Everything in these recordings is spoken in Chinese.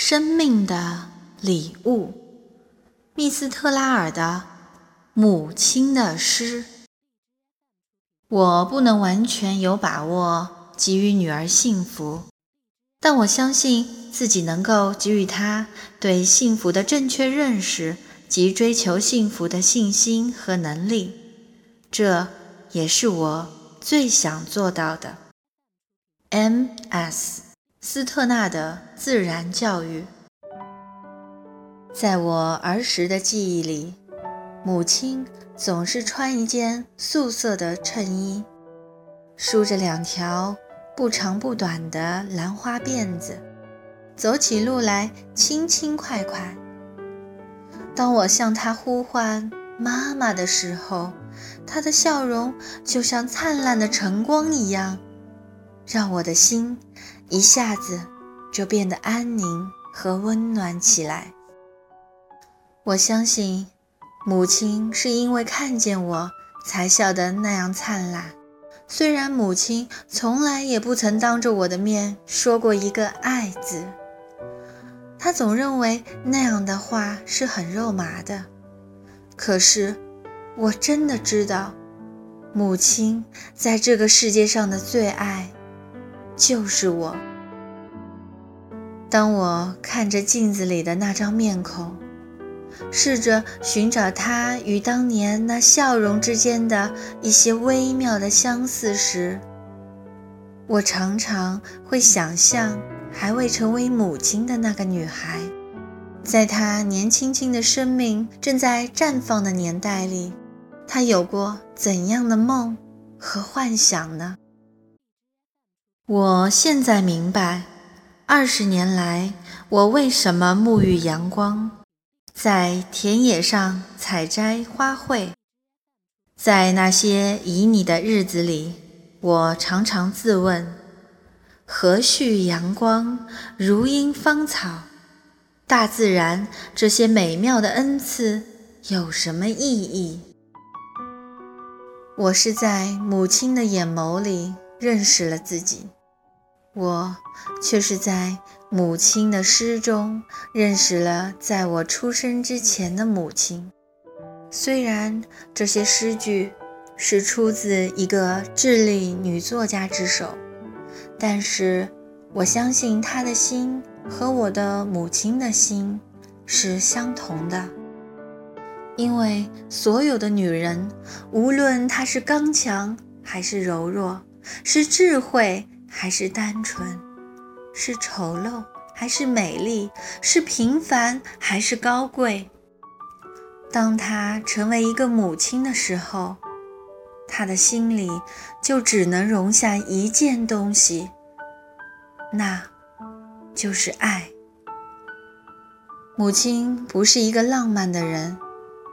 生命的礼物，密斯特拉尔的母亲的诗。我不能完全有把握给予女儿幸福，但我相信自己能够给予她对幸福的正确认识及追求幸福的信心和能力。这也是我最想做到的。M.S. 斯特纳的自然教育，在我儿时的记忆里，母亲总是穿一件素色的衬衣，梳着两条不长不短的兰花辫子，走起路来轻轻快快。当我向她呼唤“妈妈”的时候，她的笑容就像灿烂的晨光一样。让我的心一下子就变得安宁和温暖起来。我相信，母亲是因为看见我才笑得那样灿烂。虽然母亲从来也不曾当着我的面说过一个“爱”字，她总认为那样的话是很肉麻的。可是，我真的知道，母亲在这个世界上的最爱。就是我。当我看着镜子里的那张面孔，试着寻找他与当年那笑容之间的一些微妙的相似时，我常常会想象还未成为母亲的那个女孩，在她年轻轻的生命正在绽放的年代里，她有过怎样的梦和幻想呢？我现在明白，二十年来我为什么沐浴阳光，在田野上采摘花卉。在那些旖旎的日子里，我常常自问：何须阳光、如茵芳草？大自然这些美妙的恩赐有什么意义？我是在母亲的眼眸里认识了自己。我却是在母亲的诗中认识了在我出生之前的母亲。虽然这些诗句是出自一个智利女作家之手，但是我相信她的心和我的母亲的心是相同的，因为所有的女人，无论她是刚强还是柔弱，是智慧。还是单纯，是丑陋还是美丽，是平凡还是高贵。当她成为一个母亲的时候，她的心里就只能容下一件东西，那就是爱。母亲不是一个浪漫的人，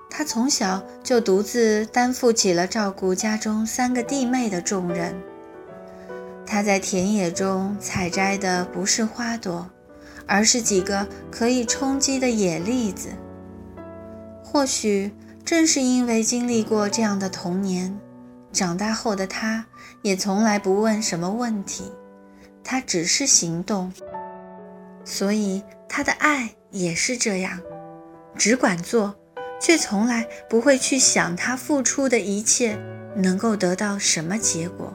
她从小就独自担负起了照顾家中三个弟妹的重任。他在田野中采摘的不是花朵，而是几个可以充饥的野栗子。或许正是因为经历过这样的童年，长大后的他也从来不问什么问题，他只是行动。所以他的爱也是这样，只管做，却从来不会去想他付出的一切能够得到什么结果。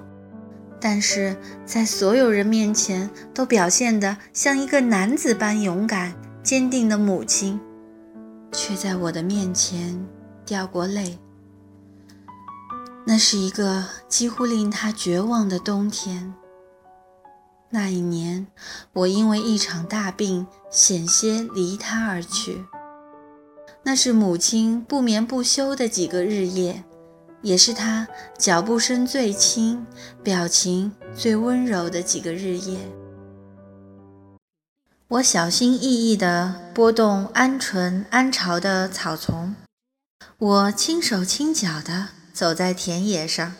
但是在所有人面前都表现得像一个男子般勇敢、坚定的母亲，却在我的面前掉过泪。那是一个几乎令他绝望的冬天。那一年，我因为一场大病险些离他而去。那是母亲不眠不休的几个日夜。也是他脚步声最轻、表情最温柔的几个日夜。我小心翼翼地拨动鹌鹑安巢的草丛，我轻手轻脚地走在田野上。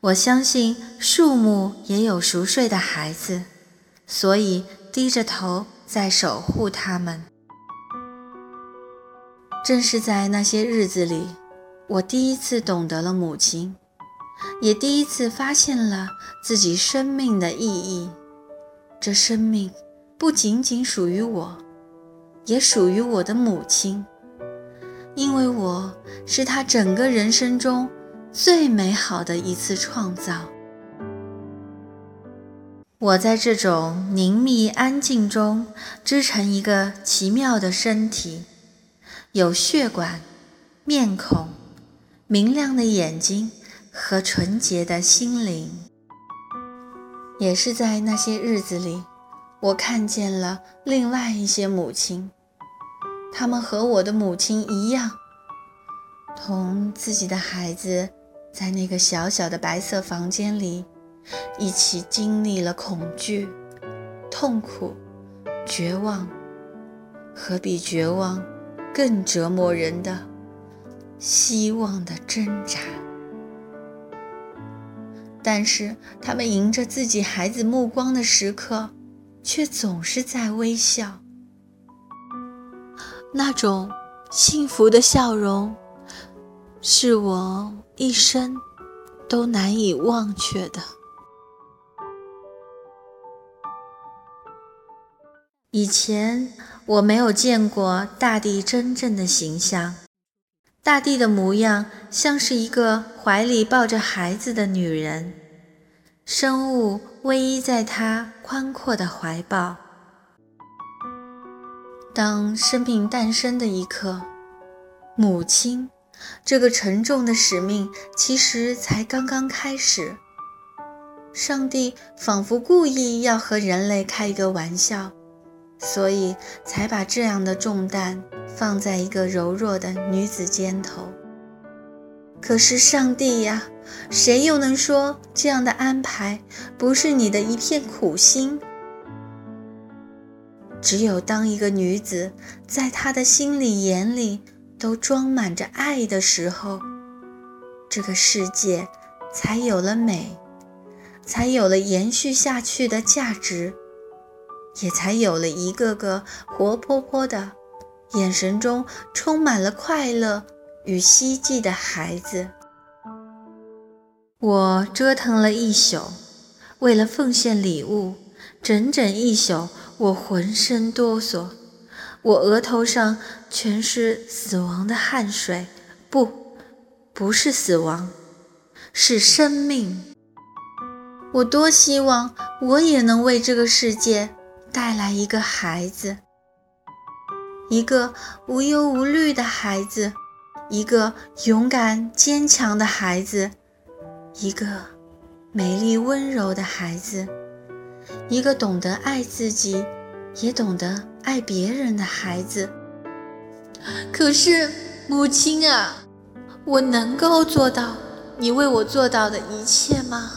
我相信树木也有熟睡的孩子，所以低着头在守护他们。正是在那些日子里。我第一次懂得了母亲，也第一次发现了自己生命的意义。这生命不仅仅属于我，也属于我的母亲，因为我是她整个人生中最美好的一次创造。我在这种凝密安静中织成一个奇妙的身体，有血管、面孔、明亮的眼睛和纯洁的心灵。也是在那些日子里，我看见了另外一些母亲，她们和我的母亲一样，同自己的孩子在那个小小的白色房间里。一起经历了恐惧、痛苦、绝望，和比绝望更折磨人的希望的挣扎。但是，他们迎着自己孩子目光的时刻，却总是在微笑。那种幸福的笑容，是我一生都难以忘却的。以前我没有见过大地真正的形象，大地的模样像是一个怀里抱着孩子的女人，生物偎依在她宽阔的怀抱。当生命诞生的一刻，母亲这个沉重的使命其实才刚刚开始。上帝仿佛故意要和人类开一个玩笑。所以才把这样的重担放在一个柔弱的女子肩头。可是上帝呀，谁又能说这样的安排不是你的一片苦心？只有当一个女子在她的心里、眼里都装满着爱的时候，这个世界才有了美，才有了延续下去的价值。也才有了一个个活泼泼的、眼神中充满了快乐与希冀的孩子。我折腾了一宿，为了奉献礼物，整整一宿，我浑身哆嗦，我额头上全是死亡的汗水。不，不是死亡，是生命。我多希望我也能为这个世界。带来一个孩子，一个无忧无虑的孩子，一个勇敢坚强的孩子，一个美丽温柔的孩子，一个懂得爱自己，也懂得爱别人的孩子。可是，母亲啊，我能够做到你为我做到的一切吗？